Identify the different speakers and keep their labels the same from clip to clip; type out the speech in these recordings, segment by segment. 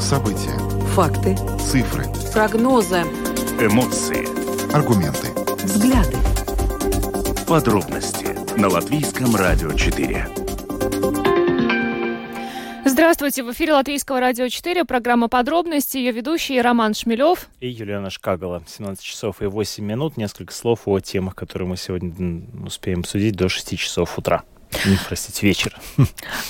Speaker 1: События.
Speaker 2: Факты.
Speaker 1: Цифры.
Speaker 2: Прогнозы.
Speaker 3: Эмоции.
Speaker 1: Аргументы.
Speaker 2: Взгляды.
Speaker 3: Подробности на Латвийском радио 4.
Speaker 4: Здравствуйте, в эфире Латвийского радио 4, программа «Подробности», ее ведущий Роман Шмелев.
Speaker 5: И Юлиана Шкагала. 17 часов и 8 минут. Несколько слов о темах, которые мы сегодня успеем обсудить до 6 часов утра. Не, простите, вечер.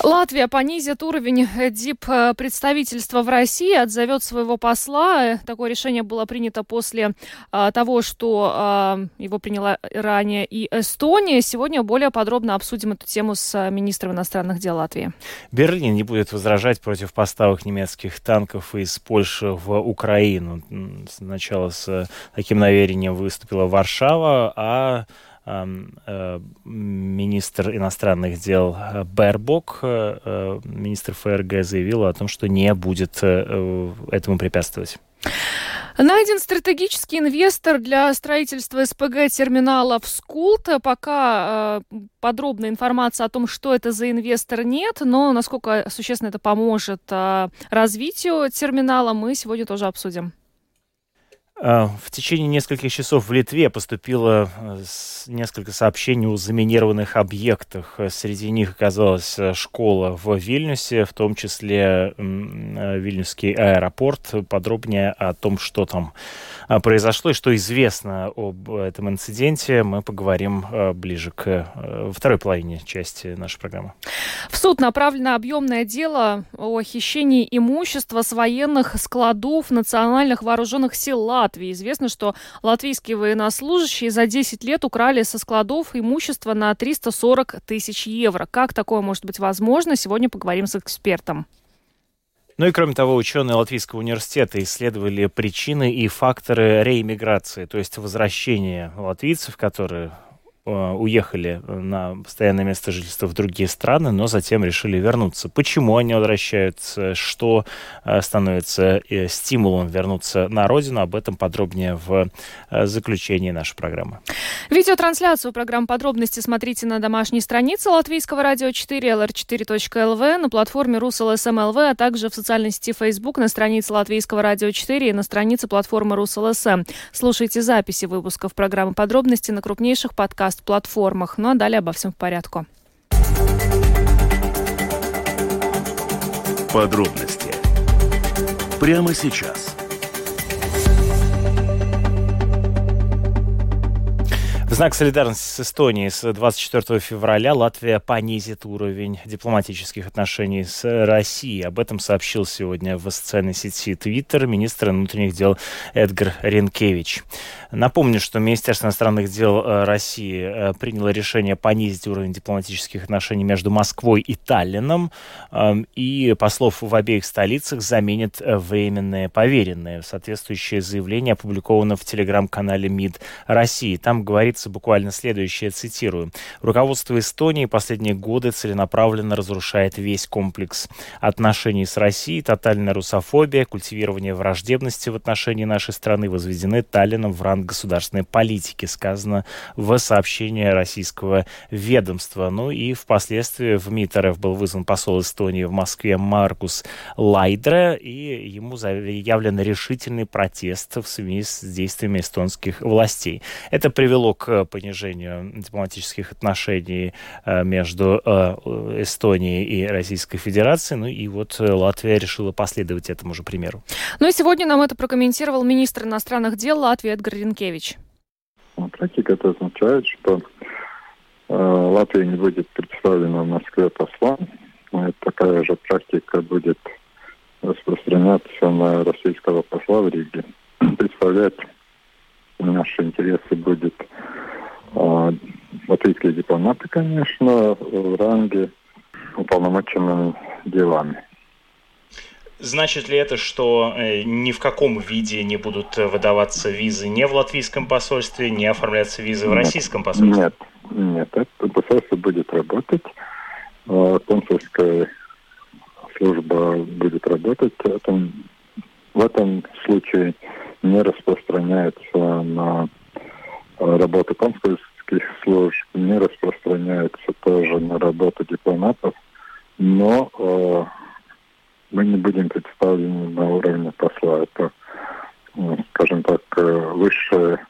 Speaker 4: Латвия понизит уровень дип-представительства в России, отзовет своего посла. Такое решение было принято после а, того, что а, его приняла ранее и Эстония. Сегодня более подробно обсудим эту тему с министром иностранных дел Латвии.
Speaker 5: Берлин не будет возражать против поставок немецких танков из Польши в Украину. Сначала с таким намерением выступила Варшава, а министр иностранных дел Бербок, э, министр ФРГ, заявила о том, что не будет э, этому препятствовать.
Speaker 4: Найден стратегический инвестор для строительства СПГ-терминала в Скулт. Пока э, подробной информации о том, что это за инвестор, нет, но насколько существенно это поможет э, развитию терминала, мы сегодня тоже обсудим.
Speaker 5: А, в течение нескольких часов в Литве поступило э, несколько сообщений о заминированных объектах. Среди них оказалась э, школа в Вильнюсе, в том числе э, Вильнюсский аэропорт. Подробнее о том, что там произошло и что известно об этом инциденте, мы поговорим ближе к второй половине части нашей программы.
Speaker 4: В суд направлено объемное дело о хищении имущества с военных складов национальных вооруженных сил Латвии. Известно, что латвийские военнослужащие за 10 лет украли со складов имущество на 340 тысяч евро. Как такое может быть возможно? Сегодня поговорим с экспертом.
Speaker 5: Ну и кроме того, ученые Латвийского университета исследовали причины и факторы реиммиграции, то есть возвращения латвийцев, которые уехали на постоянное место жительства в другие страны, но затем решили вернуться. Почему они возвращаются? Что э, становится э, стимулом вернуться на родину? Об этом подробнее в заключении нашей программы.
Speaker 4: Видеотрансляцию программ «Подробности» смотрите на домашней странице Латвийского радио 4 lr4.lv, на платформе rus.lsm.lv, а также в социальной сети Facebook на странице Латвийского радио 4 и на странице платформы Rus.LSM. Слушайте записи выпусков программы «Подробности» на крупнейших подкастах подкаст-платформах. Ну а далее обо всем по порядку.
Speaker 3: Подробности прямо сейчас.
Speaker 5: В знак солидарности с Эстонией с 24 февраля Латвия понизит уровень дипломатических отношений с Россией. Об этом сообщил сегодня в социальной сети Твиттер министр внутренних дел Эдгар Ренкевич. Напомню, что Министерство иностранных дел э, России э, приняло решение понизить уровень дипломатических отношений между Москвой и Таллином, эм, и послов в обеих столицах заменят э, временные поверенные. Соответствующее заявление опубликовано в телеграм-канале МИД России. Там говорится буквально следующее, цитирую. «Руководство Эстонии последние годы целенаправленно разрушает весь комплекс отношений с Россией, тотальная русофобия, культивирование враждебности в отношении нашей страны возведены Таллином в ранг государственной политики, сказано в сообщении российского ведомства. Ну и впоследствии в МИД РФ был вызван посол Эстонии в Москве Маркус Лайдре, и ему заявлен решительный протест в связи с действиями эстонских властей. Это привело к понижению дипломатических отношений э, между э, Эстонией и Российской Федерацией. Ну и вот Латвия решила последовать этому же примеру.
Speaker 4: Ну и сегодня нам это прокомментировал министр иностранных дел Латвии Эдгар Ренкевич?
Speaker 6: На практике это означает, что э, Латвия не будет представлена в Москве послом. И такая же практика будет распространяться на российского посла в Риге. Представлять наши интересы будет э, латвийские дипломаты, конечно, в ранге уполномоченными делами.
Speaker 5: Значит ли это, что э, ни в каком виде не будут выдаваться визы ни в латвийском посольстве, не оформляться визы в российском посольстве?
Speaker 6: Нет, нет, это посольство будет работать, а консульская служба будет работать. Это, в этом случае не распространяется на работу консульских служб, не распространяется тоже на работу дипломатов но э, мы не будем представлены на уровне посла. Это, ну, скажем так, э, высшая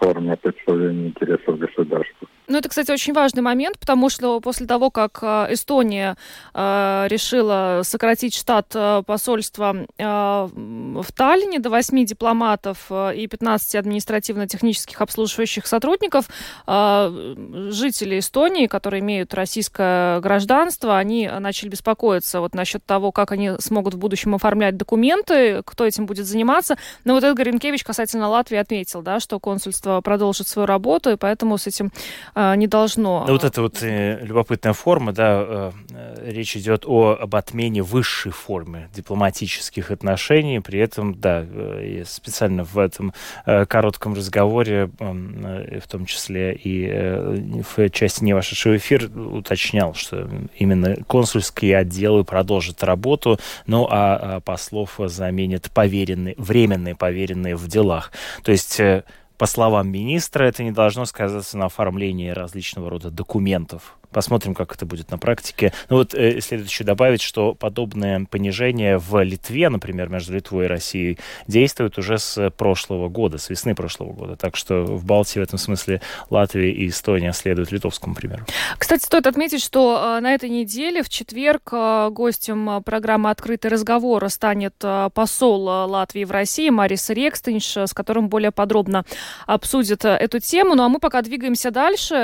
Speaker 6: форма представления интересов государства.
Speaker 4: Ну, это, кстати, очень важный момент, потому что после того, как э, Эстония э, решила сократить штат э, посольства э, в Таллине до 8 дипломатов э, и 15 административно-технических обслуживающих сотрудников, э, жители Эстонии, которые имеют российское гражданство, они начали беспокоиться вот насчет того, как они смогут в будущем оформлять документы, кто этим будет заниматься. Но вот Эдгар Ренкевич касательно Латвии отметил, да, что консульство продолжит свою работу, и поэтому с этим а, не должно.
Speaker 5: Ну, вот это вот э, любопытная форма, да, э, речь идет о, об отмене высшей формы дипломатических отношений, при этом, да, э, специально в этом э, коротком разговоре, э, в том числе и э, в части не вошедшего эфир, уточнял, что именно консульские отделы продолжат работу, ну а, а послов заменят поверенные, временные поверенные в делах. То есть э, по словам министра, это не должно сказаться на оформлении различного рода документов Посмотрим, как это будет на практике. Ну вот э, следует еще добавить, что подобное понижение в Литве, например, между Литвой и Россией, действует уже с прошлого года, с весны прошлого года. Так что в Балтии в этом смысле Латвия и Эстония следуют литовскому примеру.
Speaker 4: Кстати, стоит отметить, что э, на этой неделе, в четверг, э, гостем программы «Открытый разговор» станет э, посол Латвии в России Марис Рекстенш, с которым более подробно обсудит эту тему. Ну а мы пока двигаемся дальше,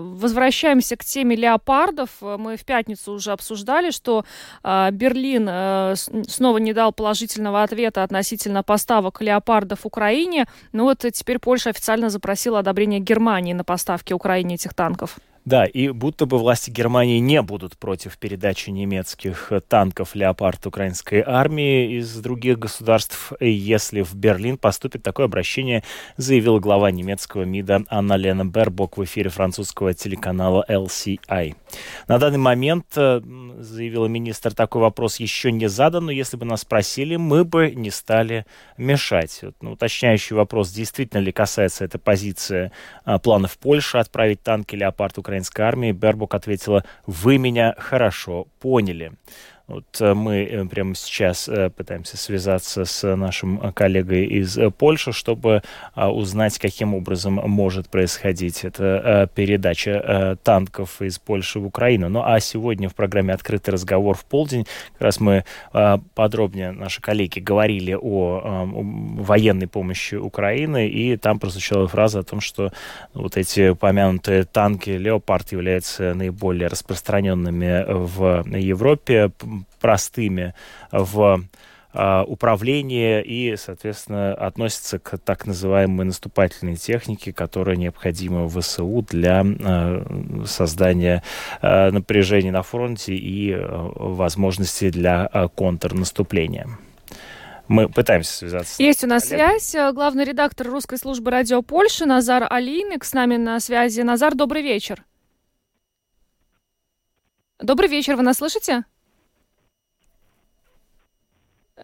Speaker 4: возвращаемся к теме леопардов. Мы в пятницу уже обсуждали, что э, Берлин э, снова не дал положительного ответа относительно поставок леопардов Украине. Ну вот теперь Польша официально запросила одобрение Германии на поставки Украине этих танков.
Speaker 5: Да, и будто бы власти Германии не будут против передачи немецких танков «Леопард» украинской армии из других государств, если в Берлин поступит такое обращение, заявила глава немецкого МИДа Анна Лена Бербок в эфире французского телеканала LCI. На данный момент, э, заявила министр, такой вопрос еще не задан, но если бы нас спросили, мы бы не стали мешать. Вот, ну, уточняющий вопрос, действительно ли касается эта позиция а, планов Польши отправить танки «Леопард» Украине украинской армии, Бербук ответила, вы меня хорошо поняли. Вот э, мы э, прямо сейчас э, пытаемся связаться с нашим коллегой из Польши, чтобы узнать, каким образом может происходить эта передача танков из Польши в Украину. Ну а сегодня в программе «Открытый разговор в полдень» как раз мы подробнее, наши коллеги, говорили о военной помощи Украины, и там прозвучала фраза о том, что вот эти упомянутые танки «Леопард» являются наиболее распространенными в Европе простыми в а, управления и, соответственно, относится к так называемой наступательной технике, которая необходима в ВСУ для а, создания а, напряжения на фронте и возможности для контрнаступления. Мы пытаемся связаться.
Speaker 4: Есть у нас связь. Главный редактор русской службы радио Польши Назар Алиник с нами на связи. Назар, добрый вечер. Добрый вечер, вы нас слышите?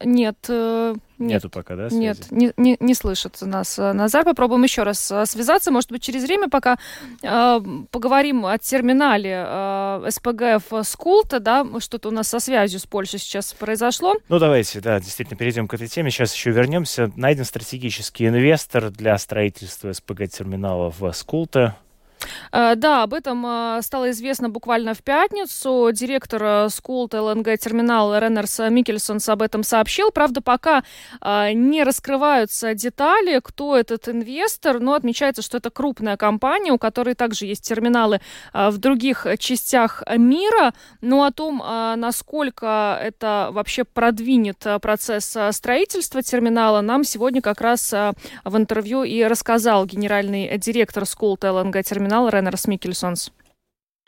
Speaker 4: Нет, э,
Speaker 5: нет. Нету пока, да,
Speaker 4: связи? Нет, не, не, не слышит нас э, Назар. Попробуем еще раз э, связаться. Может быть, через время, пока э, поговорим о терминале э, СПГФ Скулта, да, что-то у нас со связью с Польшей сейчас произошло.
Speaker 5: Ну, давайте, да, действительно, перейдем к этой теме. Сейчас еще вернемся. Найден стратегический инвестор для строительства СПГ-терминала в Скулте.
Speaker 4: Э, да, об этом э, стало известно буквально в пятницу. Директор э, Skulte LNG Terminal Ренарс Микельсонс об этом сообщил. Правда, пока не раскрываются детали, кто этот инвестор, но отмечается, что это крупная компания, у которой также есть терминалы в других частях мира. Но о том, насколько это вообще продвинет процесс строительства терминала, нам сегодня как раз в интервью и рассказал генеральный директор Skulte LNG Terminal Terminal Ренарс Микельсонс?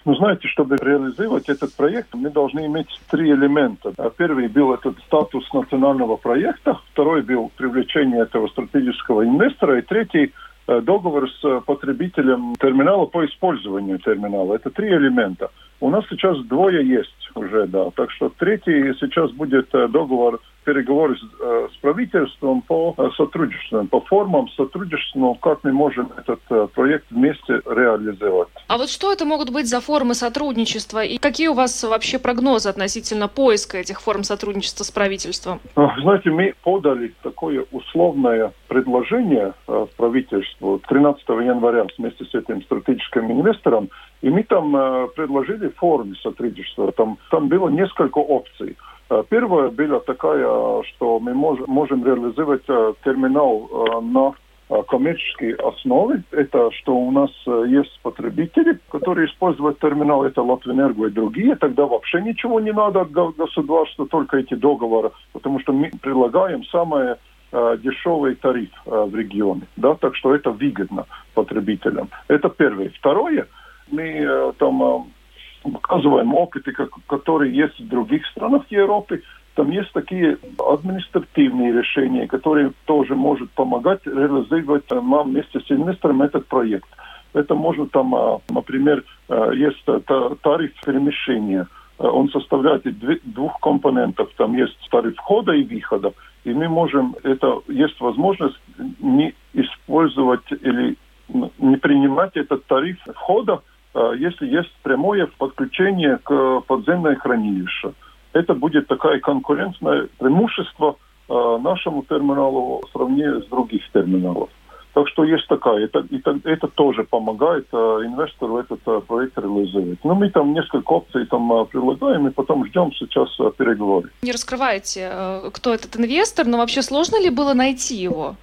Speaker 7: Ну, знаете, чтобы реализовать этот проект, мы должны иметь три элемента. Первый был этот статус национального проекта, второй был привлечение этого стратегического инвестора, и третий э, договор с потребителем терминала по использованию терминала. Это три элемента. У нас сейчас двое есть уже, да. Так что третий сейчас будет э, договор переговоры с, э, с правительством по э, сотрудничеству, по формам сотрудничества, ну, как мы можем этот э, проект вместе реализовать.
Speaker 4: А вот что это могут быть за формы сотрудничества и какие у вас вообще прогнозы относительно поиска этих форм сотрудничества с правительством?
Speaker 7: Знаете, мы подали такое условное предложение в правительству 13 января вместе с этим стратегическим инвестором, и мы там предложили формы сотрудничества. Там, там было несколько опций. Первая была такая, что мы можем, можем реализовать терминал на коммерческой основе. Это что у нас есть потребители, которые используют терминал, это Латвэнерго и другие. Тогда вообще ничего не надо от государства, только эти договоры, потому что мы предлагаем самое дешевый тариф в регионе. Да? Так что это выгодно потребителям. Это первое. Второе, мы там показываем опыты, которые есть в других странах Европы. Там есть такие административные решения, которые тоже могут помогать реализовать нам вместе с инвестором этот проект. Это можно там, а, например, а, есть тариф перемещения. Он составляет двух компонентов. Там есть тариф входа и выхода. И мы можем, это есть возможность не использовать или не принимать этот тариф входа, Э, если есть прямое подключение к подземной хранилище. Это будет такая конкурентное преимущество э, нашему терминалу в сравнении с других терминалов. Так что есть такая, это, это, это тоже помогает э, инвестору этот э, проект реализовать. Но мы там несколько опций там э, предлагаем и потом ждем сейчас э, переговоры.
Speaker 4: Не раскрываете, э, кто этот инвестор, но вообще сложно ли было найти его?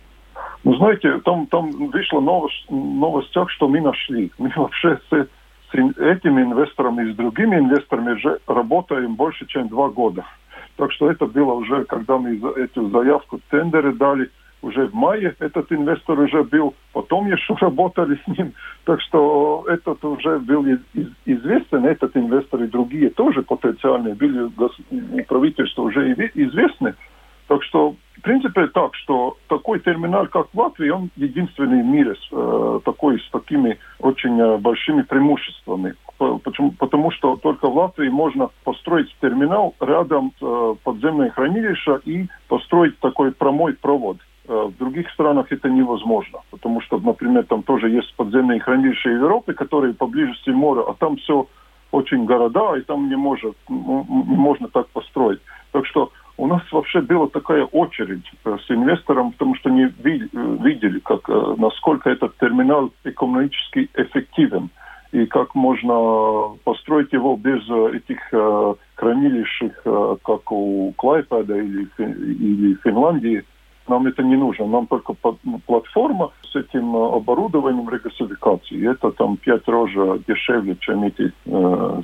Speaker 7: Ну, знаете, там, там вышла новость, новость так, что мы нашли. Мы вообще с с этими инвесторами и с другими инвесторами уже работаем больше, чем два года. Так что это было уже, когда мы эту заявку тендеры дали, уже в мае этот инвестор уже был, потом еще работали с ним. Так что этот уже был известен, этот инвестор и другие тоже потенциальные были правительства уже известны. Так что, в принципе, так, что такой терминал, как в Латвии, он единственный в мире э, такой с такими очень э, большими преимуществами. Почему? Потому что только в Латвии можно построить терминал рядом э, подземное хранилище и построить такой прямой провод. Э, в других странах это невозможно, потому что, например, там тоже есть подземные хранилища Европы, которые поблизости моря, а там все очень города, и там не, может, не можно так построить. Так что у нас вообще была такая очередь э, с инвестором, потому что не э, видели, как, э, насколько этот терминал экономически эффективен и как можно построить его без этих хранилищ, как у Клайпеда или, или Финляндии. Нам это не нужно. Нам только платформа с этим оборудованием регасификации. Это там пять раз дешевле, чем эти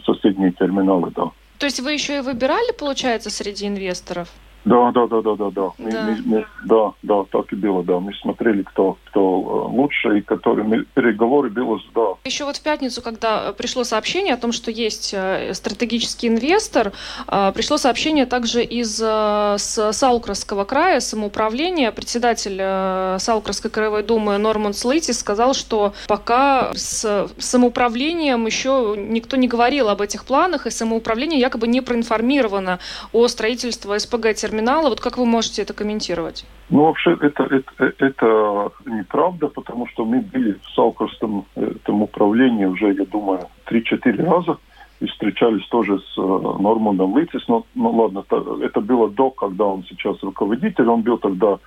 Speaker 7: соседние терминалы, да.
Speaker 4: То есть вы еще и выбирали, получается, среди инвесторов?
Speaker 7: Да, да, да, да, да, да. Мы, да. Мы, мы, да, да, так и было, да. Мы смотрели, кто, кто э, лучше, и которые мы, переговоры было, да.
Speaker 4: Еще вот в пятницу, когда пришло сообщение о том, что есть э, стратегический инвестор, э, пришло сообщение также из с Саукросского края, самоуправления. Председатель Саукросской краевой думы Норман Слейтис сказал, что пока с самоуправлением еще никто не говорил об этих планах, и самоуправление якобы не проинформировано о строительстве СПГ-терминала терминала. Вот как вы можете это комментировать?
Speaker 7: Ну, вообще, это, это, это неправда, потому что мы были в Салкорском этом управлении уже, я думаю, 3-4 раза и встречались тоже с э, Нормандом Литис. Но, ну ладно, это было до, когда он сейчас руководитель, он был тогда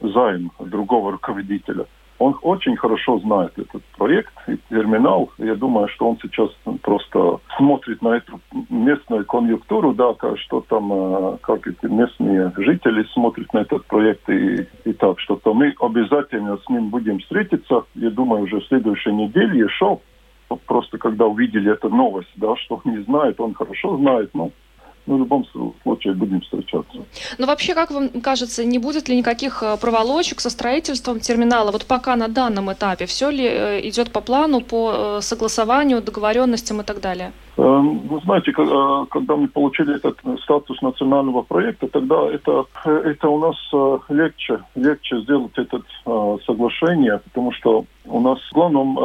Speaker 7: займ другого руководителя. Он очень хорошо знает этот проект и терминал. Я думаю, что он сейчас просто смотрит на эту местную конъюнктуру, да, что там, э, как эти местные жители смотрят на этот проект и, и так, что-то мы обязательно с ним будем встретиться. Я думаю, уже в следующей неделе еще просто когда увидели эту новость, да, что не знает, он хорошо знает, ну, ну, в любом случае будем встречаться.
Speaker 4: Но вообще, как вам кажется, не будет ли никаких э, проволочек со строительством терминала? Вот пока на данном этапе все ли э, идет по плану, по э, согласованию, договоренностям и так далее?
Speaker 7: Эм, вы знаете, когда мы получили этот статус национального проекта, тогда это, это у нас легче, легче сделать это соглашение, потому что у нас главным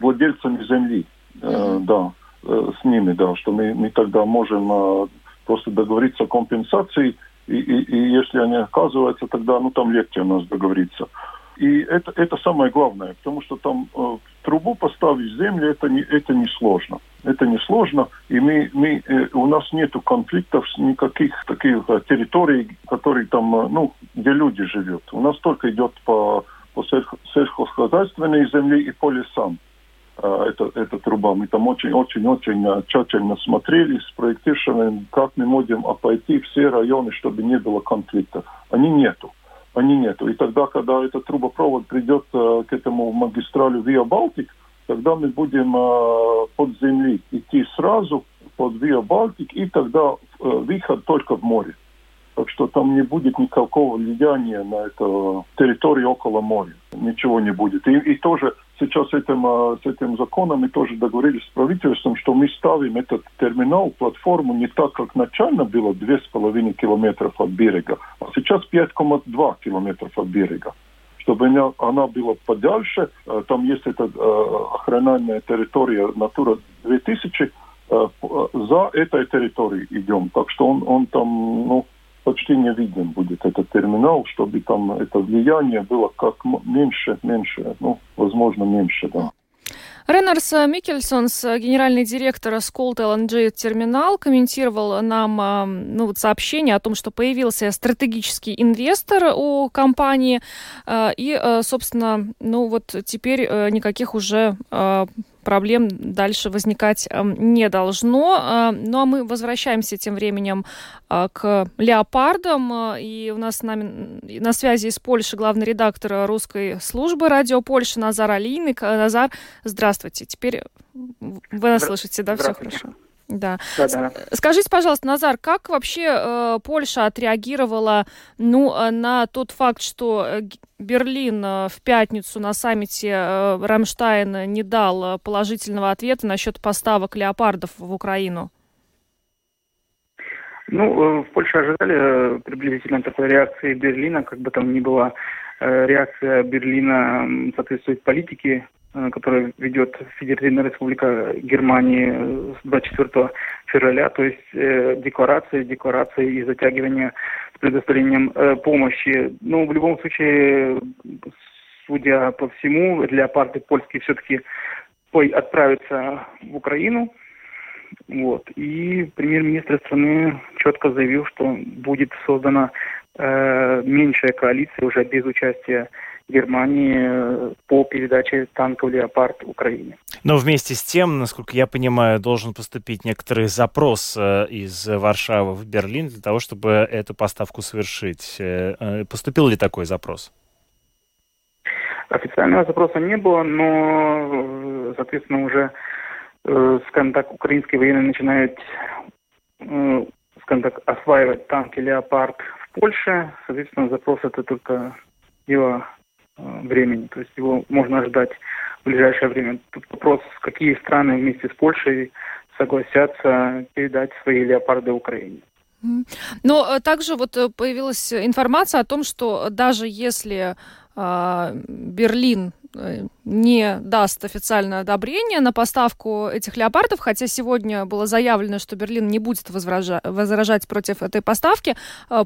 Speaker 7: владельцами земли, mm-hmm. да, с ними, да, что мы, мы тогда можем просто договориться о компенсации, И, и, и если они оказываются, тогда ну, там легче у нас договориться. И это, это самое главное, потому что там э, трубу поставить в землю, это не, это не сложно. Это не сложно, и мы, мы, э, у нас нет конфликтов никаких таких э, территорий, которые там, э, ну, где люди живут. У нас только идет по, по сельскохозяйственной земле и по лесам эта, эта труба. Мы там очень-очень-очень э, тщательно смотрели с проектированием, как мы можем обойти все районы, чтобы не было конфликтов. Они нету они нету. И тогда, когда этот трубопровод придет э, к этому магистралю Виа Балтик, тогда мы будем э, под земли идти сразу под Виа Балтик, и тогда э, выход только в море. Так что там не будет никакого влияния на эту территорию около моря. Ничего не будет. И, и тоже сейчас с этим, с этим законом мы тоже договорились с правительством, что мы ставим этот терминал, платформу не так, как начально было 2,5 километров от берега, а сейчас 5,2 километров от берега чтобы она, она была подальше. Там есть эта э, территория Натура 2000. Э, за этой территорией идем. Так что он, он там, ну, не виден будет этот терминал, чтобы там это влияние было как меньше, меньше, ну, возможно, меньше, да.
Speaker 4: Ренарс Микельсонс, генеральный директор Сколт LNG терминал, комментировал нам а, ну, вот сообщение о том, что появился стратегический инвестор у компании, а, и, а, собственно, ну вот теперь э, никаких уже проблем дальше возникать эм, не должно. Э, ну а мы возвращаемся тем временем э, к леопардам. Э, и у нас с нами на связи из Польши главный редактор русской службы радио Польши Назар Алийник. Назар, здравствуйте. Теперь вы нас слышите, да? Все хорошо. Да. да, да. Скажите, пожалуйста, Назар, как вообще э, Польша отреагировала ну, э, на тот факт, что э, Берлин э, в пятницу на саммите э, Рамштайн не дал положительного ответа насчет поставок леопардов в Украину?
Speaker 8: Ну, в Польше ожидали приблизительно такой реакции Берлина, как бы там ни была. Реакция Берлина соответствует политике Э, которую ведет Федеративная Республика Германии с 24 февраля, то есть э, декларации, декларации и затягивание с предоставлением э, помощи. Ну, в любом случае, судя по всему, для партии польские все-таки отправятся в Украину. Вот. И премьер-министр страны четко заявил, что будет создана э, меньшая коалиция уже без участия Германии э, по передаче танков «Леопард» Украине.
Speaker 5: Но вместе с тем, насколько я понимаю, должен поступить некоторый запрос э, из Варшавы в Берлин для того, чтобы эту поставку совершить. Э, поступил ли такой запрос?
Speaker 8: Официального запроса не было, но, соответственно, уже, скажем так, украинские военные начинают, скажем так, осваивать танки «Леопард» в Польше. Соответственно, запрос это только дело Э, времени. То есть его можно ожидать в ближайшее время. Тут вопрос, какие страны вместе с Польшей согласятся передать свои леопарды Украине.
Speaker 4: Но э, также вот э, появилась информация о том, что даже если э, Берлин не даст официальное одобрение на поставку этих леопардов, хотя сегодня было заявлено, что Берлин не будет возражать против этой поставки,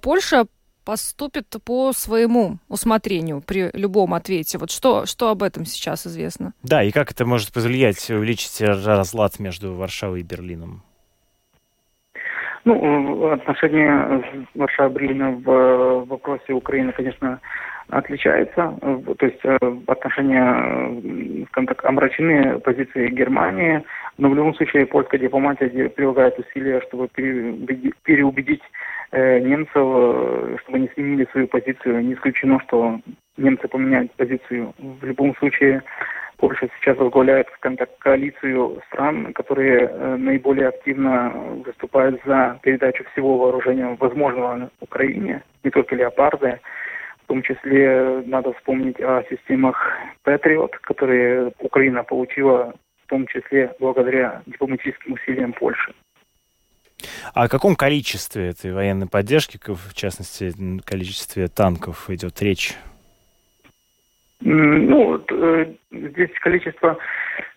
Speaker 4: Польша поступит по своему усмотрению при любом ответе. Вот что, что об этом сейчас известно?
Speaker 5: Да, и как это может повлиять, увеличить разлад между Варшавой и Берлином?
Speaker 8: Ну, отношения Варшавы и Берлина в вопросе Украины, конечно, отличается. То есть э, отношения, скажем так, омрачены позиции Германии, но в любом случае польская дипломатия прилагает усилия, чтобы переубедить Э, немцев, э, чтобы они сменили свою позицию. Не исключено, что немцы поменяют позицию. В любом случае, Польша сейчас возглавляет, скажем так, коалицию стран, которые э, наиболее активно выступают за передачу всего вооружения возможного Украине, не только леопарды. В том числе надо вспомнить о системах Patriot, которые Украина получила в том числе благодаря дипломатическим усилиям Польши.
Speaker 5: О каком количестве этой военной поддержки, в частности, количестве танков идет речь?
Speaker 8: Ну, э, здесь количество,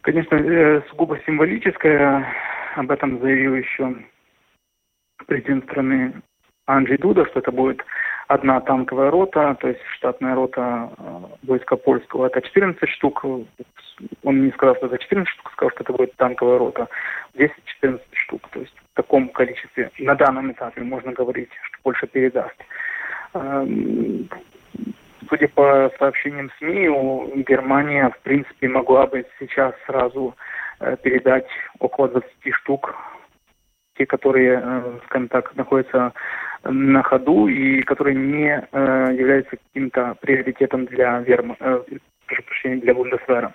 Speaker 8: конечно, э, сугубо символическое. Об этом заявил еще президент страны Анджи Дуда, что это будет одна танковая рота, то есть штатная рота войска польского, это 14 штук. Он не сказал, что это 14 штук, сказал, что это будет танковая рота. 10-14 штук. То есть в таком количестве на данном этапе можно говорить, что Польша передаст. Эм, судя по сообщениям СМИ, Германия, в принципе, могла бы сейчас сразу э, передать около 20 штук, те, которые, э, скажем так, находятся на ходу и которые не э, являются каким-то приоритетом для Верма, прошу прощения, для Бундесвера.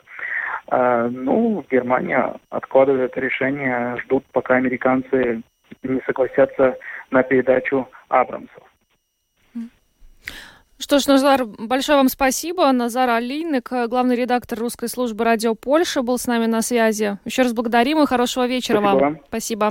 Speaker 8: Ну, Германия откладывает это решение, ждут, пока американцы не согласятся на передачу Абрамсов.
Speaker 4: Что ж, Назар, большое вам спасибо. Назар Алиник, главный редактор русской службы «Радио Польша», был с нами на связи. Еще раз благодарим и хорошего вечера
Speaker 8: спасибо
Speaker 4: вам. Спасибо.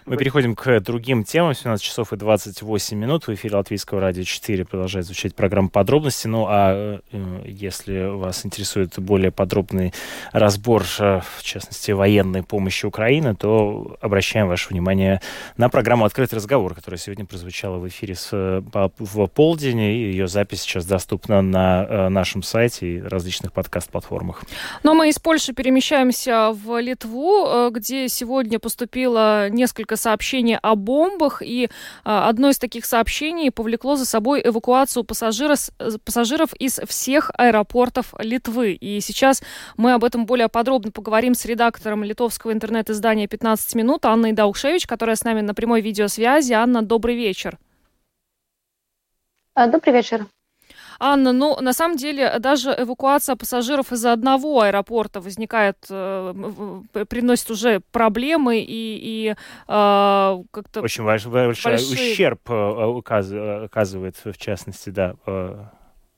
Speaker 5: Мы переходим к другим темам. 17 часов и 28 минут. В эфире Латвийского радио 4 продолжает звучать программа «Подробности». Ну, а э, если вас интересует более подробный разбор, э, в частности, военной помощи Украины, то обращаем ваше внимание на программу «Открытый разговор», которая сегодня прозвучала в эфире с, в полдень, и ее запись сейчас доступна на э, нашем сайте и различных подкаст-платформах.
Speaker 4: Но ну, мы из Польши перемещаемся в Литву, где сегодня поступило несколько сообщений о бомбах, и а, одно из таких сообщений повлекло за собой эвакуацию пассажиров, пассажиров из всех аэропортов Литвы. И сейчас мы об этом более подробно поговорим с редактором литовского интернет-издания «15 минут» Анной Даушевич, которая с нами на прямой видеосвязи. Анна, добрый вечер.
Speaker 9: А, добрый вечер.
Speaker 4: Анна, ну, на самом деле, даже эвакуация пассажиров из одного аэропорта возникает, э, приносит уже проблемы и, и э, как-то...
Speaker 5: Очень большой, большой большие... ущерб э, оказывает, в частности, да. Э,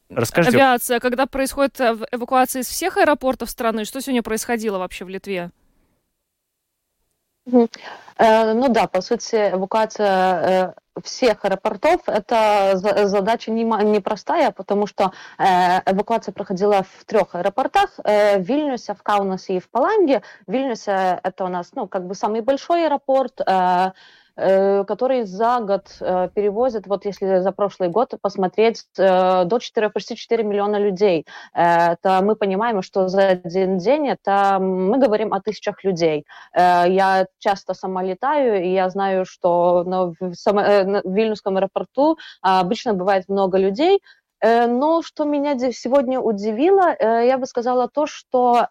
Speaker 5: расскажите.
Speaker 4: Авиация, когда происходит эвакуация из всех аэропортов страны, что сегодня происходило вообще в Литве?
Speaker 9: Э, ну да, по сути, эвакуация э, всех аэропортов – это задача непростая, потому что э, эвакуация проходила в трех аэропортах – в Вильнюсе, в Каунасе и в Паланге. Вильнюсе – это у нас ну, как бы самый большой аэропорт – который за год э, перевозит, вот если за прошлый год посмотреть, э, до 4, почти 4 миллиона людей. Это мы понимаем, что за один день это мы говорим о тысячах людей. Я часто сама летаю, и я знаю, что на, Вильнюсском аэропорту обычно бывает много людей, но что меня сегодня удивило, я бы сказала то, что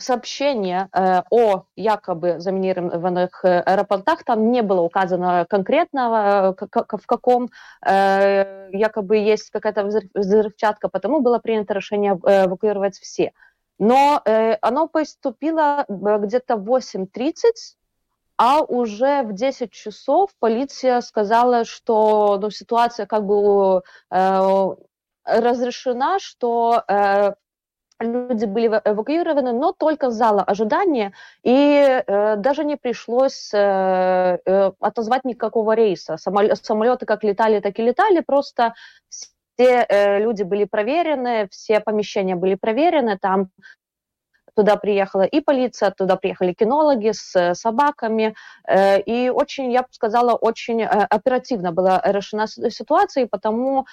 Speaker 9: сообщение э, о якобы заминированных э, аэропортах, там не было указано конкретного, э, в каком э, якобы есть какая-то взрывчатка, потому было принято решение э, эвакуировать все. Но э, оно поступило где-то в 8.30, а уже в 10 часов полиция сказала, что ну, ситуация как бы э, разрешена, что люди были эвакуированы, но только с зала ожидания, и э, даже не пришлось э, э, отозвать никакого рейса. Самолеты как летали, так и летали, просто все э, люди были проверены, все помещения были проверены, там Туда приехала и полиция, туда приехали кинологи с э, собаками. Э, и очень, я бы сказала, очень э, оперативно была решена ситуация, и потому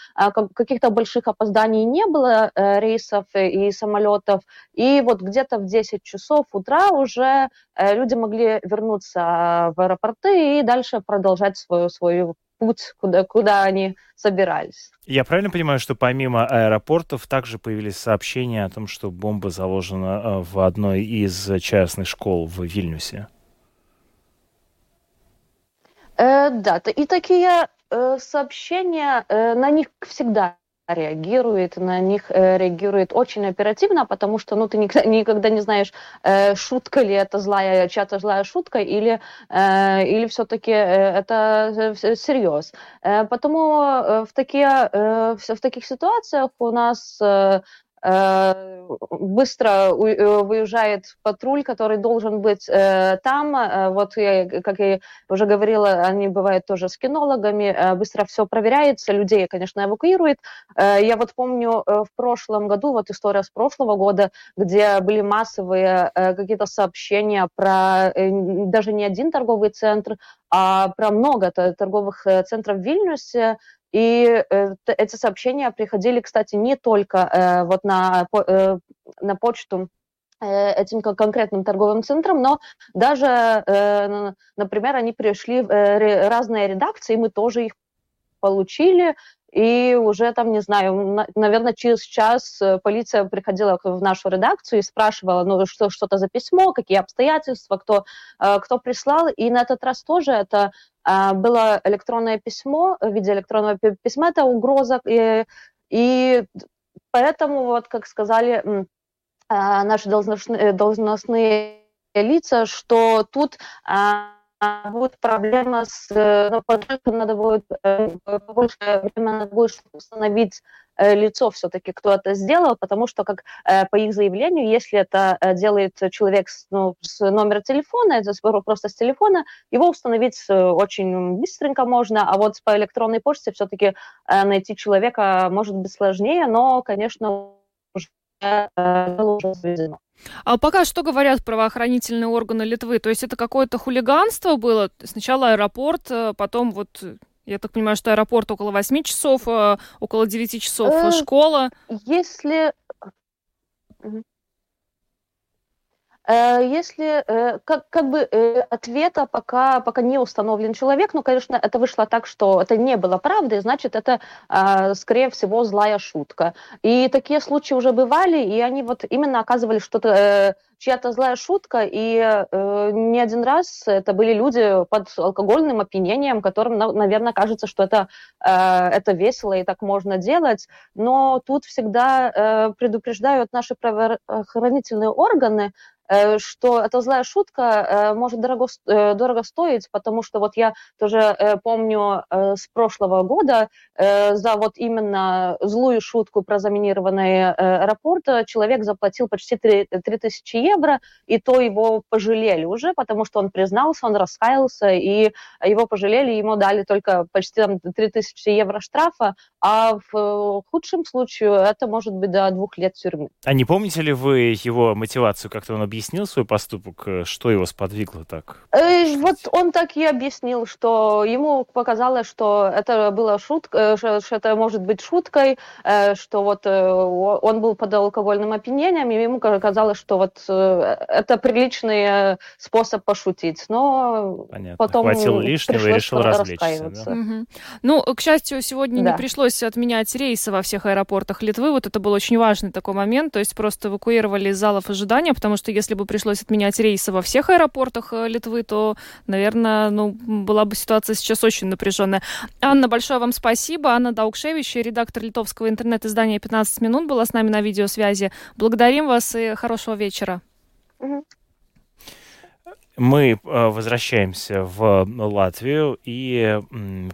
Speaker 9: каких-то больших опозданий не было рейсов и самолетов. И вот где-то в 10 часов утра уже люди могли вернуться в аэропорты и дальше продолжать свою, свою путь, куда, куда они собирались.
Speaker 5: Я правильно понимаю, что помимо аэропортов также появились сообщения о том, что бомба заложена э, в одной из частных школ в Вильнюсе?
Speaker 9: Э, да, и такие э, сообщения, э, на них всегда реагирует, на них э, реагирует очень оперативно, потому что ну, ты никогда, никогда не знаешь, э, шутка ли это злая, чья-то злая шутка, или, э, или все-таки это серьез. Потому э, в, такие, в таких ситуациях у нас быстро э, выезжает патруль, который должен быть там. Вот, я, как я уже говорила, они бывают тоже с кинологами, быстро все проверяется, людей, конечно, эвакуирует. Я вот помню в прошлом году, вот история с прошлого года, где были массовые какие-то сообщения про даже не один торговый центр, а про много торговых центров в Вильнюсе, и э, эти сообщения приходили, кстати, не только э, вот на, э, на почту этим конкретным торговым центрам, но даже, например, они пришли в разные редакции, мы тоже их получили, и уже там, не знаю, наверное, через час полиция приходила в нашу редакцию и спрашивала, ну, что, что-то за письмо, какие обстоятельства, кто, кто прислал. И на этот раз тоже это а, было электронное письмо, в виде электронного письма, это угроза, и, и поэтому, вот как сказали а, наши должностные, должностные лица, что тут а, будет проблема с, ну, надо будет э, больше времени надо будет установить Э, лицо все-таки, кто это сделал, потому что, как э, по их заявлению, если это э, делает человек с, ну, с номера телефона, просто с телефона, его установить очень быстренько можно, а вот по электронной почте все-таки найти человека может быть сложнее, но, конечно, уже заведено.
Speaker 4: А пока что говорят правоохранительные органы Литвы? То есть это какое-то хулиганство было? Сначала аэропорт, потом вот я так понимаю, что аэропорт около 8 часов, э, около 9 часов э, школа.
Speaker 9: Если... Э, если как, как бы ответа пока, пока не установлен человек, ну, конечно, это вышло так, что это не было правдой, значит, это, скорее всего, злая шутка. И такие случаи уже бывали, и они вот именно оказывали что-то чья-то злая шутка, и э, не один раз это были люди под алкогольным опьянением, которым, наверное, кажется, что это, э, это весело и так можно делать, но тут всегда э, предупреждают наши правоохранительные органы, Э, что эта злая шутка э, может дорого, э, дорого стоить, потому что вот я тоже помню с прошлого года за вот именно злую шутку про заминированный аэропорт человек заплатил почти 3, 3000 евро, и то его пожалели уже, потому что он признался, он раскаялся, и его пожалели, ему дали только почти там, 3000 евро штрафа, а в худшем случае это может быть до двух лет тюрьмы.
Speaker 5: А не помните ли вы его мотивацию, как-то он объяснил? Объяснил свой поступок? Э, что его сподвигло так?
Speaker 9: Э, вот он так и объяснил, что ему показалось, что это была шутка, э, что это может быть шуткой, э, что вот он был под алкогольным опьянением, и ему казалось, что вот это приличный способ пошутить. Но
Speaker 5: Понятно.
Speaker 9: потом
Speaker 5: Хватило лишнего и решил развлечься. Да?
Speaker 4: Угу. Ну, к счастью, сегодня да. не пришлось отменять рейсы во всех аэропортах Литвы. Вот это был очень важный такой момент. То есть просто эвакуировали из залов ожидания, потому что если бы пришлось отменять рейсы во всех аэропортах э, Литвы, то, наверное, ну, была бы ситуация сейчас очень напряженная. Анна, большое вам спасибо. Анна Даукшевич, редактор литовского интернет-издания «15 минут», была с нами на видеосвязи. Благодарим вас и хорошего вечера.
Speaker 5: Мы э, возвращаемся в Латвию и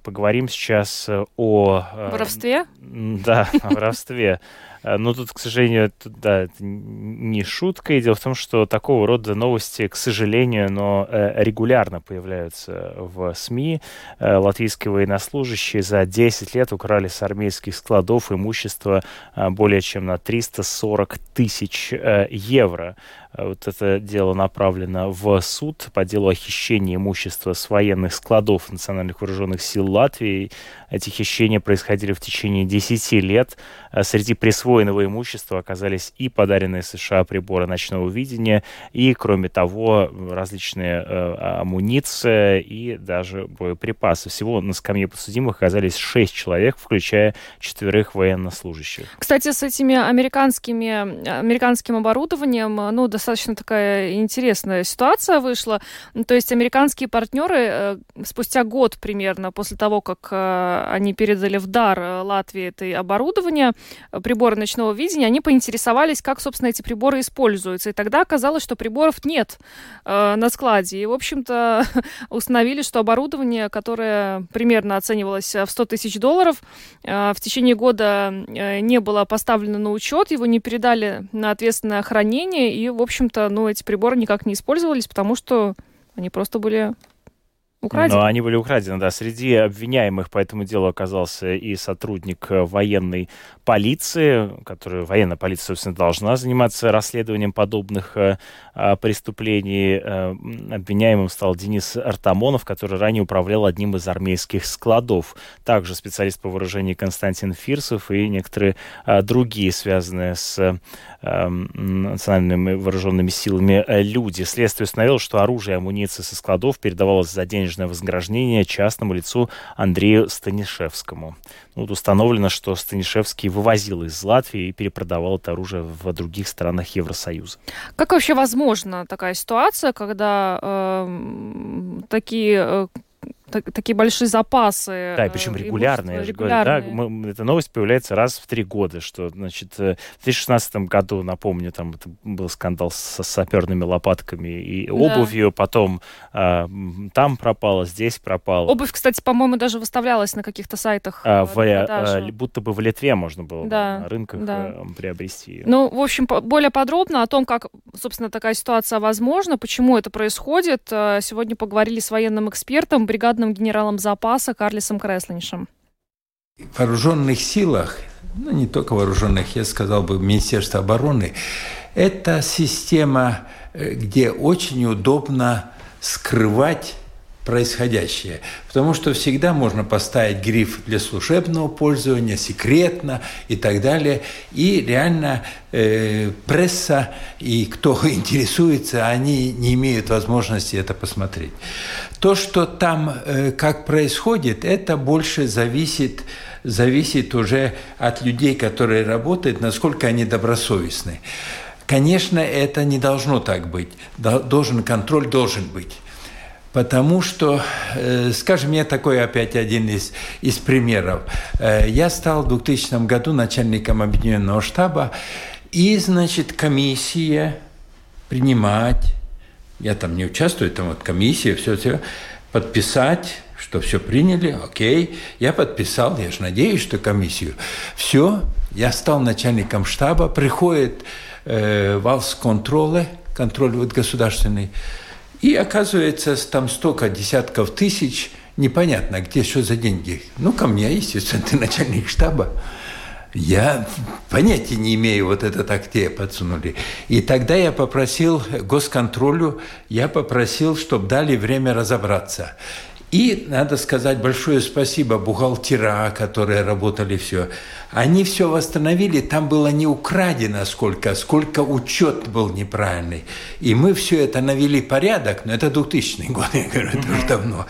Speaker 5: поговорим сейчас о...
Speaker 4: Э, воровстве?
Speaker 5: Да, о воровстве. Э, но тут, к сожалению, это, да, это не шутка. И дело в том, что такого рода новости, к сожалению, но э, регулярно появляются в СМИ. Э, латвийские военнослужащие за 10 лет украли с армейских складов имущество более чем на 340 тысяч евро. Вот это дело направлено в суд по делу о хищении имущества с военных складов Национальных вооруженных сил Латвии. Эти хищения происходили в течение 10 лет. Среди присвоенных присвоенного имущества оказались и подаренные США приборы ночного видения, и, кроме того, различные э, амуниция и даже боеприпасы. Всего на скамье подсудимых оказались шесть человек, включая четверых военнослужащих.
Speaker 4: Кстати, с этими американскими, американским оборудованием, ну, достаточно такая интересная ситуация вышла. То есть американские партнеры э, спустя год примерно после того, как э, они передали в дар э, Латвии это оборудование, приборы ночного видения, они поинтересовались, как, собственно, эти приборы используются. И тогда оказалось, что приборов нет на складе. И, в общем-то, установили, что оборудование, которое примерно оценивалось в 100 тысяч долларов, в течение года не было поставлено на учет, его не передали на ответственное хранение, и, в общем-то, ну, эти приборы никак не использовались, потому что они просто были Украдены?
Speaker 5: Но они были украдены, да. Среди обвиняемых по этому делу оказался и сотрудник э, военной полиции, который, военная полиция, собственно, должна заниматься расследованием подобных э, а, преступлений. Э, обвиняемым стал Денис Артамонов, который ранее управлял одним из армейских складов. Также специалист по вооружению Константин Фирсов и некоторые э, другие, связанные с э, национальными вооруженными силами э, люди. Следствие установило, что оружие и амуниция со складов передавалось за денежные денежное вознаграждение частному лицу Андрею Станишевскому. Ну, вот установлено, что Станишевский вывозил из Латвии и перепродавал это оружие в других странах Евросоюза.
Speaker 4: Как вообще возможна такая ситуация, когда э, такие так, такие большие запасы.
Speaker 5: Да, и причем регулярные, я же говорю. Да, мы, эта новость появляется раз в три года, что, значит, э, в 2016 году, напомню, там это был скандал со саперными лопатками и обувью, да. потом э, там пропало, здесь пропало.
Speaker 4: Обувь, кстати, по-моему, даже выставлялась на каких-то сайтах.
Speaker 5: А, в, э, будто бы в Литве можно было да, на рынках да. э, приобрести ее.
Speaker 4: Ну, в общем, более подробно о том, как, собственно, такая ситуация возможна, почему это происходит, э, сегодня поговорили с военным экспертом, бригадным бригадным генералом запаса Карлисом Креслиншем.
Speaker 10: В вооруженных силах, ну не только вооруженных, я сказал бы, Министерство обороны, это система, э, где очень удобно скрывать происходящее. Потому что всегда можно поставить гриф для служебного пользования, секретно и так далее. И реально э, пресса и кто интересуется, они не имеют возможности это посмотреть. То, что там э, как происходит, это больше зависит зависит уже от людей, которые работают, насколько они добросовестны. Конечно, это не должно так быть. Должен контроль должен быть. Потому что, э, скажем, я такой опять один из, из примеров. Э, я стал в 2000 году начальником объединенного штаба, и, значит, комиссия принимать, я там не участвую, там вот комиссия, все, все, подписать, что все приняли, окей. Я подписал, я же надеюсь, что комиссию. Все, я стал начальником штаба, приходит э, валс контроля, контроль вот государственный, и оказывается, там столько десятков тысяч, непонятно, где что за деньги. Ну, ко мне, естественно, ты начальник штаба. Я понятия не имею, вот это так те подсунули. И тогда я попросил госконтролю, я попросил, чтобы дали время разобраться. И надо сказать большое спасибо бухгалтера, которые работали все. Они все восстановили, там было не украдено сколько, сколько учет был неправильный. И мы все это навели порядок, но это 2000 год, я говорю, это уже давно.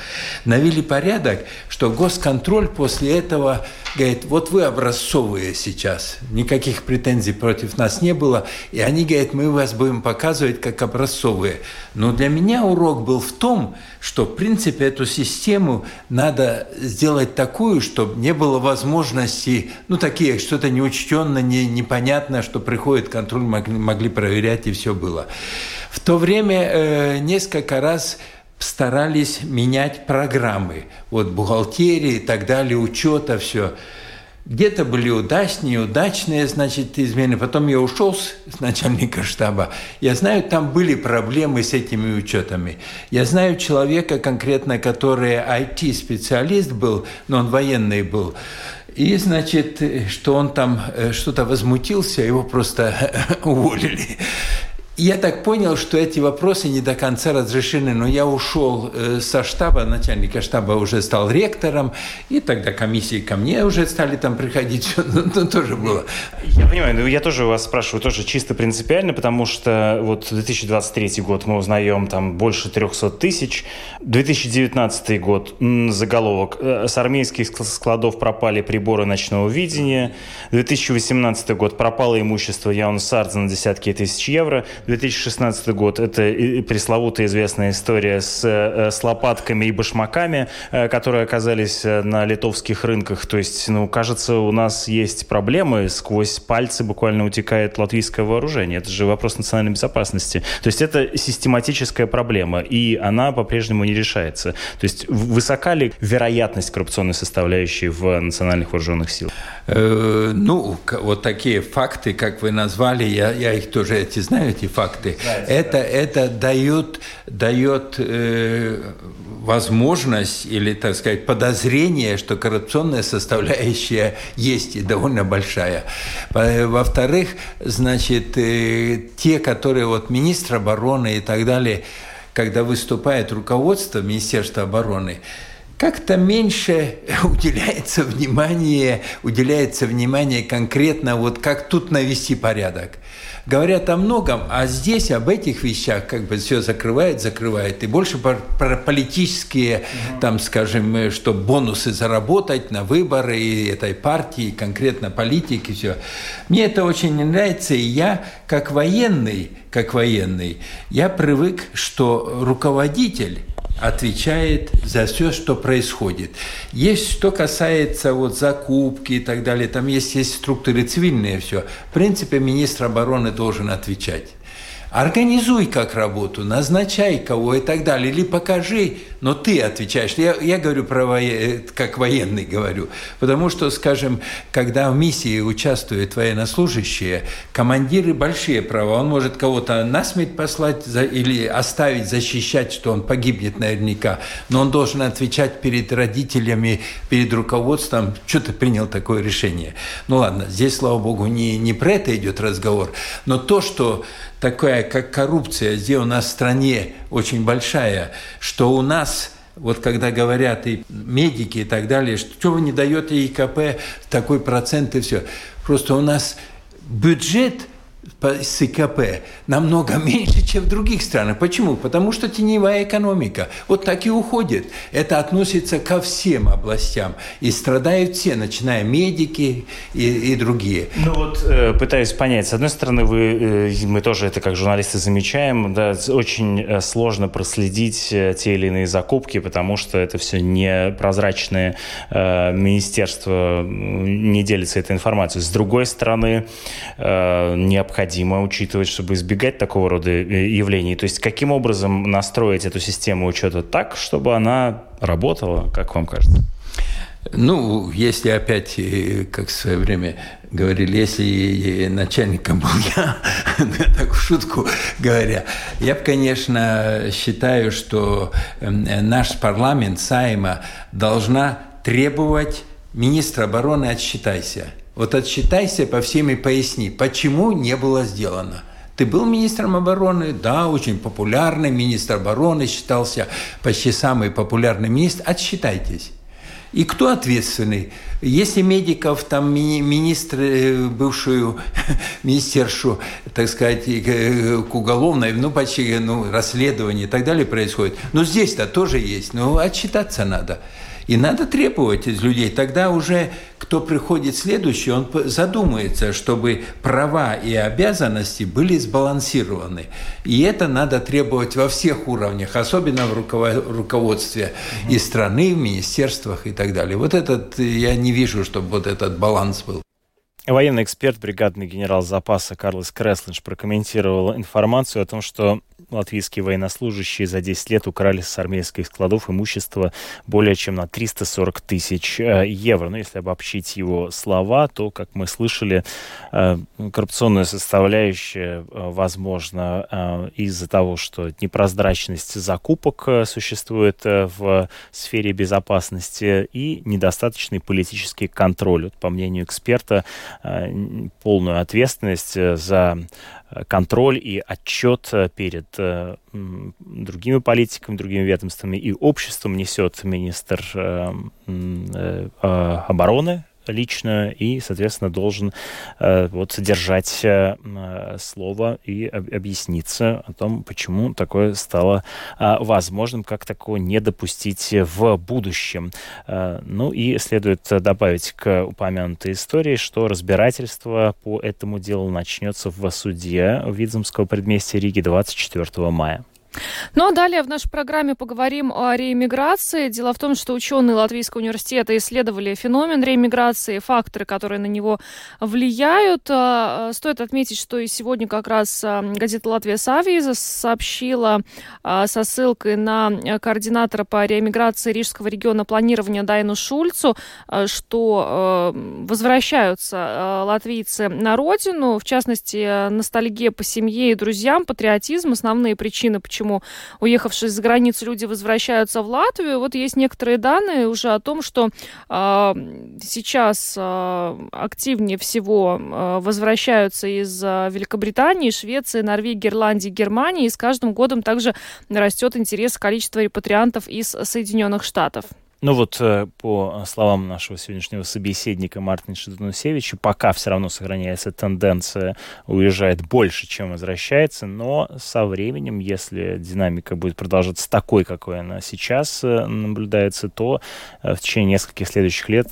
Speaker 10: Навели порядок, что госконтроль после этого говорит, вот вы образцовые сейчас, никаких претензий против нас не было, и они говорят, мы вас будем показывать как образцовые. Но для меня урок был в том, что, в принципе, эту систему надо сделать такую, чтобы не было возможности, ну, такие, что-то неучтенно, не, непонятно, что приходит контроль, могли, могли проверять, и все было. В то время э, несколько раз старались менять программы. Вот бухгалтерии и так далее, учета, все. Где-то были удачные, неудачные, значит, измены. Потом я ушел с начальника штаба. Я знаю, там были проблемы с этими учетами. Я знаю человека конкретно, который IT-специалист был, но он военный был. И, значит, что он там э, что-то возмутился, его просто уволили. Я так понял, что эти вопросы не до конца разрешены, но я ушел э, со штаба, начальника штаба уже стал ректором, и тогда комиссии ко мне уже стали там приходить, ну, ну, тоже было.
Speaker 5: Я понимаю, но я тоже вас спрашиваю, тоже чисто принципиально, потому что вот 2023 год мы узнаем там больше 300 тысяч, 2019 год заголовок, э, с армейских складов пропали приборы ночного видения, 2018 год пропало имущество Яун Сардзе на десятки тысяч евро, 2016 год – это пресловутая известная история с, с лопатками и башмаками, которые оказались на литовских рынках. То есть, ну, кажется, у нас есть проблемы, сквозь пальцы буквально утекает латвийское вооружение. Это же вопрос национальной безопасности. То есть это систематическая проблема, и она по-прежнему не решается. То есть высока ли вероятность коррупционной составляющей в национальных вооруженных силах?
Speaker 10: Э, ну, вот такие факты, как вы назвали, я, я их тоже эти знаю, эти факты. Знаете, это, да. это дает, дает э, возможность или, так сказать, подозрение, что коррупционная составляющая есть и довольно большая. Во-вторых, значит, э, те, которые вот министр обороны и так далее, когда выступает руководство Министерства обороны, как-то меньше уделяется внимание, уделяется внимание конкретно вот как тут навести порядок говорят о многом, а здесь об этих вещах как бы все закрывает, закрывает. И больше про, про политические, угу. там, скажем, э, что бонусы заработать на выборы и этой партии, конкретно политики, все. Мне это очень нравится, и я, как военный, как военный, я привык, что руководитель отвечает за все, что происходит. Есть, что касается вот закупки и так далее, там есть, есть структуры цивильные, все. В принципе, министр обороны должен отвечать. Организуй как работу, назначай кого и так далее, или покажи, но ты отвечаешь. Я, я говорю про воен... как военный говорю, потому что, скажем, когда в миссии участвуют военнослужащие, командиры большие права, он может кого-то насмерть послать за... или оставить защищать, что он погибнет наверняка, но он должен отвечать перед родителями, перед руководством, что ты принял такое решение. Ну ладно, здесь, слава богу, не, не про это идет разговор, но то, что такая, как коррупция, где у нас в стране очень большая, что у нас вот когда говорят и медики и так далее, что вы не даете ИКП такой процент и все. Просто у нас бюджет – с ИКП намного меньше, чем в других странах. Почему? Потому что теневая экономика. Вот так и уходит. Это относится ко всем областям. И страдают все, начиная медики и, и другие.
Speaker 5: Ну вот э, пытаюсь понять. С одной стороны, вы, э, мы тоже это как журналисты замечаем, да, очень э, сложно проследить те или иные закупки, потому что это все непрозрачное министерство не делится этой информацией. С другой стороны, необходимо необходимо учитывать, чтобы избегать такого рода э, явлений? То есть каким образом настроить эту систему учета так, чтобы она работала, как вам кажется?
Speaker 10: Ну, если опять, э, как в свое время говорили, если начальником был я, так в шутку говоря, я бы, конечно, считаю, что эм, наш парламент, Сайма, должна требовать министра обороны «отсчитайся». Вот отсчитайся по всем и поясни, почему не было сделано. Ты был министром обороны? Да, очень популярный министр обороны, считался почти самый популярный министр. Отсчитайтесь. И кто ответственный? Если медиков, там мини министр, э, бывшую министершу, так сказать, э, к уголовной, ну, почти, ну, расследование и так далее происходит. Но здесь-то тоже есть, но отчитаться надо. И надо требовать из людей. Тогда уже кто приходит следующий, он задумается, чтобы права и обязанности были сбалансированы. И это надо требовать во всех уровнях, особенно в руководстве и страны, в министерствах и так далее. Вот этот, я не вижу, чтобы вот этот баланс был.
Speaker 5: Военный эксперт, бригадный генерал запаса Карлос Креслинш прокомментировал информацию о том, что латвийские военнослужащие за 10 лет украли с армейских складов имущество более чем на 340 тысяч э, евро. Но ну, если обобщить его слова, то, как мы слышали, э, коррупционная составляющая, э, возможно, из-за того, что непрозрачность закупок существует в сфере безопасности и недостаточный политический контроль. По мнению эксперта, полную ответственность за контроль и отчет перед э, другими политиками, другими ведомствами и обществом несет министр э, э, обороны личную и, соответственно, должен э, вот содержать э, слово и объясниться о том, почему такое стало э, возможным, как такого не допустить в будущем. Э, ну и следует добавить к упомянутой истории, что разбирательство по этому делу начнется в суде Видземского предместья Риги 24 мая.
Speaker 4: Ну а далее в нашей программе поговорим о реэмиграции. Дело в том, что ученые Латвийского университета исследовали феномен реэмиграции, факторы, которые на него влияют. А, стоит отметить, что и сегодня как раз а, газета «Латвия Савиза» сообщила а, со ссылкой на координатора по реэмиграции Рижского региона планирования Дайну Шульцу, что возвращаются латвийцы на родину, в частности, ностальгия по семье и друзьям, патриотизм, основные причины, почему почему уехавшие за границу люди возвращаются в Латвию. Вот есть некоторые данные уже о том, что э, сейчас э, активнее всего э, возвращаются из э, Великобритании, Швеции, Норвегии, Ирландии, Германии. И с каждым годом также растет интерес количества репатриантов из Соединенных Штатов.
Speaker 5: Ну вот, э, по словам нашего сегодняшнего собеседника Мартина Шидунусевича, пока все равно сохраняется тенденция уезжает больше, чем возвращается, но со временем, если динамика будет продолжаться такой, какой она сейчас э, наблюдается, то э, в течение нескольких следующих лет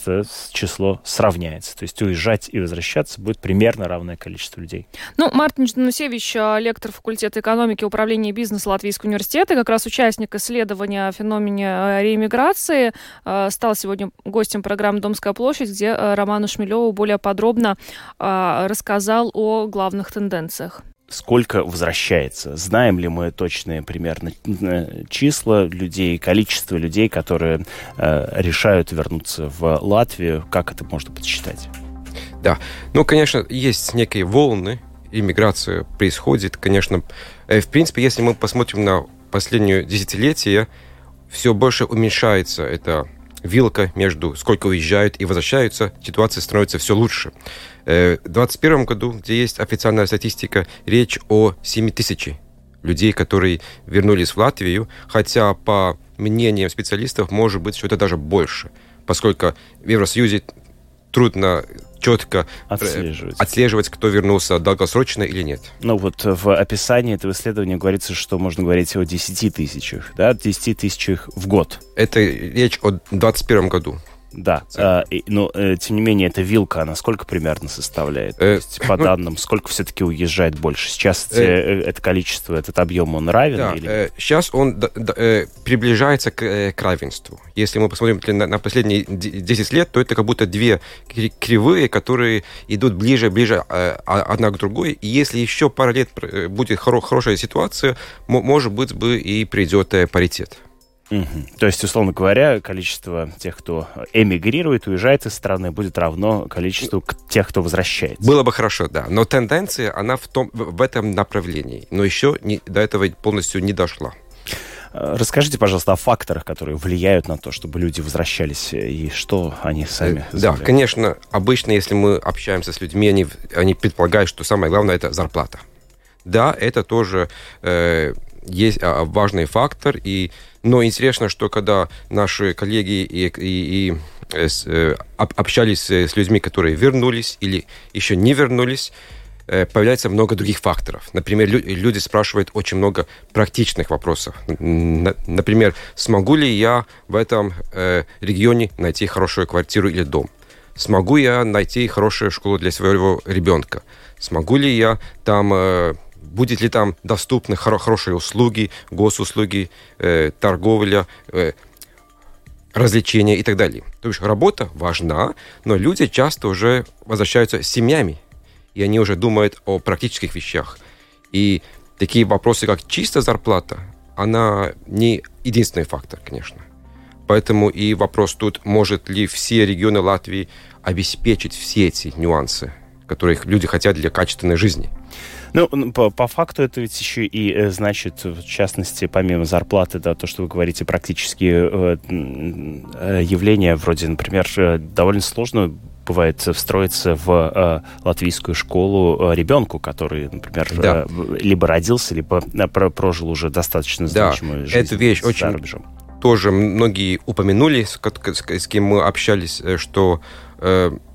Speaker 5: число сравняется. То есть уезжать и возвращаться будет примерно равное количество людей.
Speaker 4: Ну, Мартин Жданусевич, лектор факультета экономики и управления бизнеса Латвийского университета, как раз участник исследования о феномене реиммиграции. Э, стал сегодня гостем программы «Домская площадь», где э, Роману Шмелеву более подробно э, рассказал о главных тенденциях
Speaker 5: сколько возвращается. Знаем ли мы точные примерно числа людей, количество людей, которые э, решают вернуться в Латвию? Как это можно подсчитать?
Speaker 11: Да, ну, конечно, есть некие волны, иммиграция происходит, конечно. В принципе, если мы посмотрим на последнее десятилетие, все больше уменьшается эта вилка между сколько уезжают и возвращаются, ситуация становится все лучше. Э, в 2021 году, где есть официальная статистика, речь о 7 тысяч людей, которые вернулись в Латвию, хотя по мнениям специалистов может быть, что это даже больше, поскольку в Евросоюзе трудно четко э, отслеживать. отслеживать, кто вернулся долгосрочно или нет.
Speaker 5: Ну вот в описании этого исследования говорится, что можно говорить о 10 тысячах, да, 10 тысячах в год.
Speaker 11: Это речь о 2021 году.
Speaker 5: Да, э, но э, тем не менее эта вилка, она сколько примерно составляет? То есть, по ну, данным, сколько все-таки уезжает больше? Сейчас э, э, это количество, этот объем, он равен?
Speaker 11: Да, или... э, сейчас он д, д, э, приближается к, э, к равенству. Если мы посмотрим на, на последние 10 лет, то это как будто две кривые, которые идут ближе-ближе э, одна к другой. И если еще пару лет э, будет хоро хорошая ситуация, может быть, бы и придет э, паритет.
Speaker 5: Угу. То есть, условно говоря, количество тех, кто эмигрирует, уезжает из страны, будет равно количеству тех, кто возвращается.
Speaker 11: Было бы хорошо, да. Но тенденция, она в, том, в этом направлении. Но еще не, до этого полностью не дошла.
Speaker 5: Э, расскажите, пожалуйста, о факторах, которые влияют на то, чтобы люди возвращались, и что они сами
Speaker 11: э, Да, конечно, обычно, если мы общаемся с людьми, они, они предполагают, что самое главное – это зарплата. Да, это тоже э, есть а, важный фактор, и но интересно, что когда наши коллеги и, и, и э, э общались с людьми, которые вернулись или еще не вернулись, э, появляется много других факторов. Например, люди спрашивают очень много практичных вопросов. Например, смогу ли я в этом э, регионе найти хорошую квартиру или дом? Смогу я найти хорошую школу для своего ребенка? Смогу ли я там будет ли там доступны хоро хорошие услуги, госуслуги, э, торговля, э, развлечения и так далее. То есть работа важна, но люди часто уже возвращаются с семьями, и они уже думают о практических вещах. И такие вопросы, как чистая зарплата, она не единственный фактор, конечно. Поэтому и вопрос тут, может ли все регионы Латвии обеспечить все эти нюансы, которые люди хотят для качественной жизни.
Speaker 5: Ну, по, по факту это ведь еще и э, значит, в частности, помимо зарплаты, да, то, что вы говорите, практически э, э, явления вроде, например, э, довольно сложно бывает встроиться в э, латвийскую школу э, ребенку, который, например, да. э, либо родился, либо э, прожил уже достаточно значимую
Speaker 11: да. жизнь. Эта вещь очень тоже многие упомянули, с, с кем мы общались, что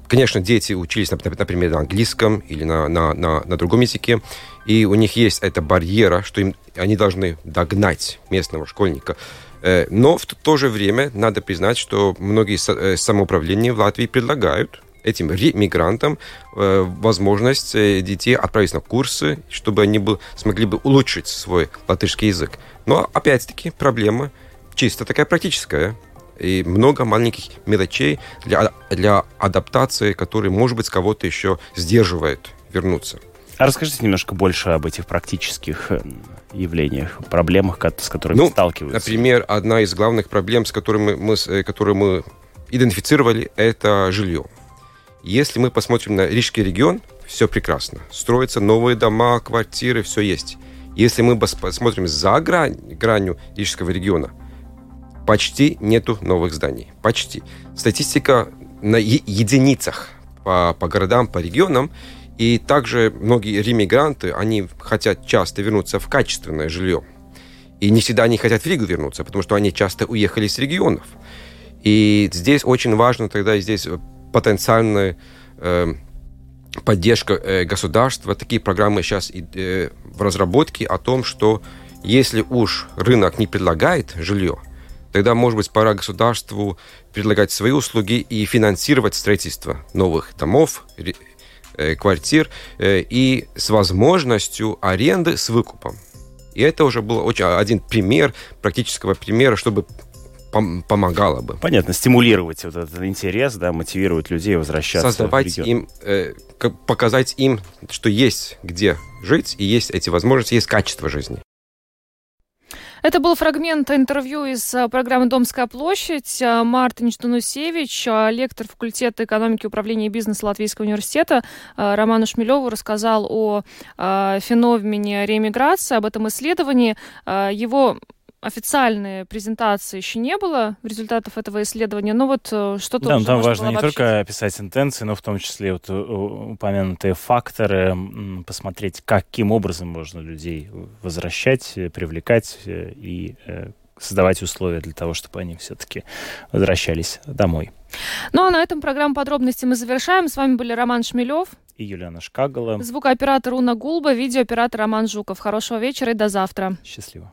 Speaker 11: Конечно, дети учились, например, на английском или на, на, на, на другом языке, и у них есть эта барьера, что им, они должны догнать местного школьника. Э, но в то же время надо признать, что многие э, самоуправления в Латвии предлагают этим мигрантам э, возможность детей отправить на курсы, чтобы они бы, смогли бы улучшить свой латышский язык. Но опять-таки проблема чисто такая практическая и много маленьких мелочей для, для адаптации, которые, может быть, кого-то еще сдерживают вернуться.
Speaker 5: А расскажите немножко больше об этих практических э, явлениях, проблемах, с которыми
Speaker 11: ну,
Speaker 5: сталкиваются.
Speaker 11: Например, одна из главных проблем, с которыми мы, э, которые мы идентифицировали, это жилье. Если мы посмотрим на Рижский регион, все прекрасно. Строятся новые дома, квартиры, все есть. Если мы посмотрим за грань, гранью Рижского региона, почти нету новых зданий. Почти. Статистика на единицах по, по городам, по регионам. И также многие ремигранты, они хотят часто вернуться в качественное жилье. И не всегда они хотят в Ригу вернуться, потому что они часто уехали с регионов. И здесь очень важно тогда здесь потенциальная э, поддержка э, государства. Такие программы сейчас э, в разработке о том, что если уж рынок не предлагает жилье, тогда, может быть, пора государству предлагать свои услуги и финансировать строительство новых домов, э, квартир э, и с возможностью аренды с выкупом. И это уже был очень один пример, практического примера, чтобы пом помогало бы.
Speaker 5: Понятно, стимулировать вот этот интерес, да, мотивировать людей возвращаться
Speaker 11: Создавать им, э, показать им, что есть где жить, и есть эти возможности, есть качество жизни.
Speaker 4: Это был фрагмент интервью из э, программы «Домская площадь». Э, Мартин Штанусевич, э, лектор факультета экономики управления бизнеса Латвийского университета, Роману Шмелеву рассказал о феномене реэмиграции, об этом исследовании. Его официальной презентации еще не было результатов этого исследования, но вот э, что-то
Speaker 5: Да, там важно не только описать интенции, но в том числе вот э, упомянутые факторы, посмотреть, каким образом можно людей возвращать, э, привлекать и создавать условия для того, чтобы они все-таки возвращались домой.
Speaker 4: Ну а на этом программу подробности мы завершаем. С вами были Роман Шмелев
Speaker 5: и Юлиана Шкагала.
Speaker 4: Звукооператор Уна Гулба, видеооператор Роман Жуков. Хорошего вечера и до завтра.
Speaker 5: Счастливо.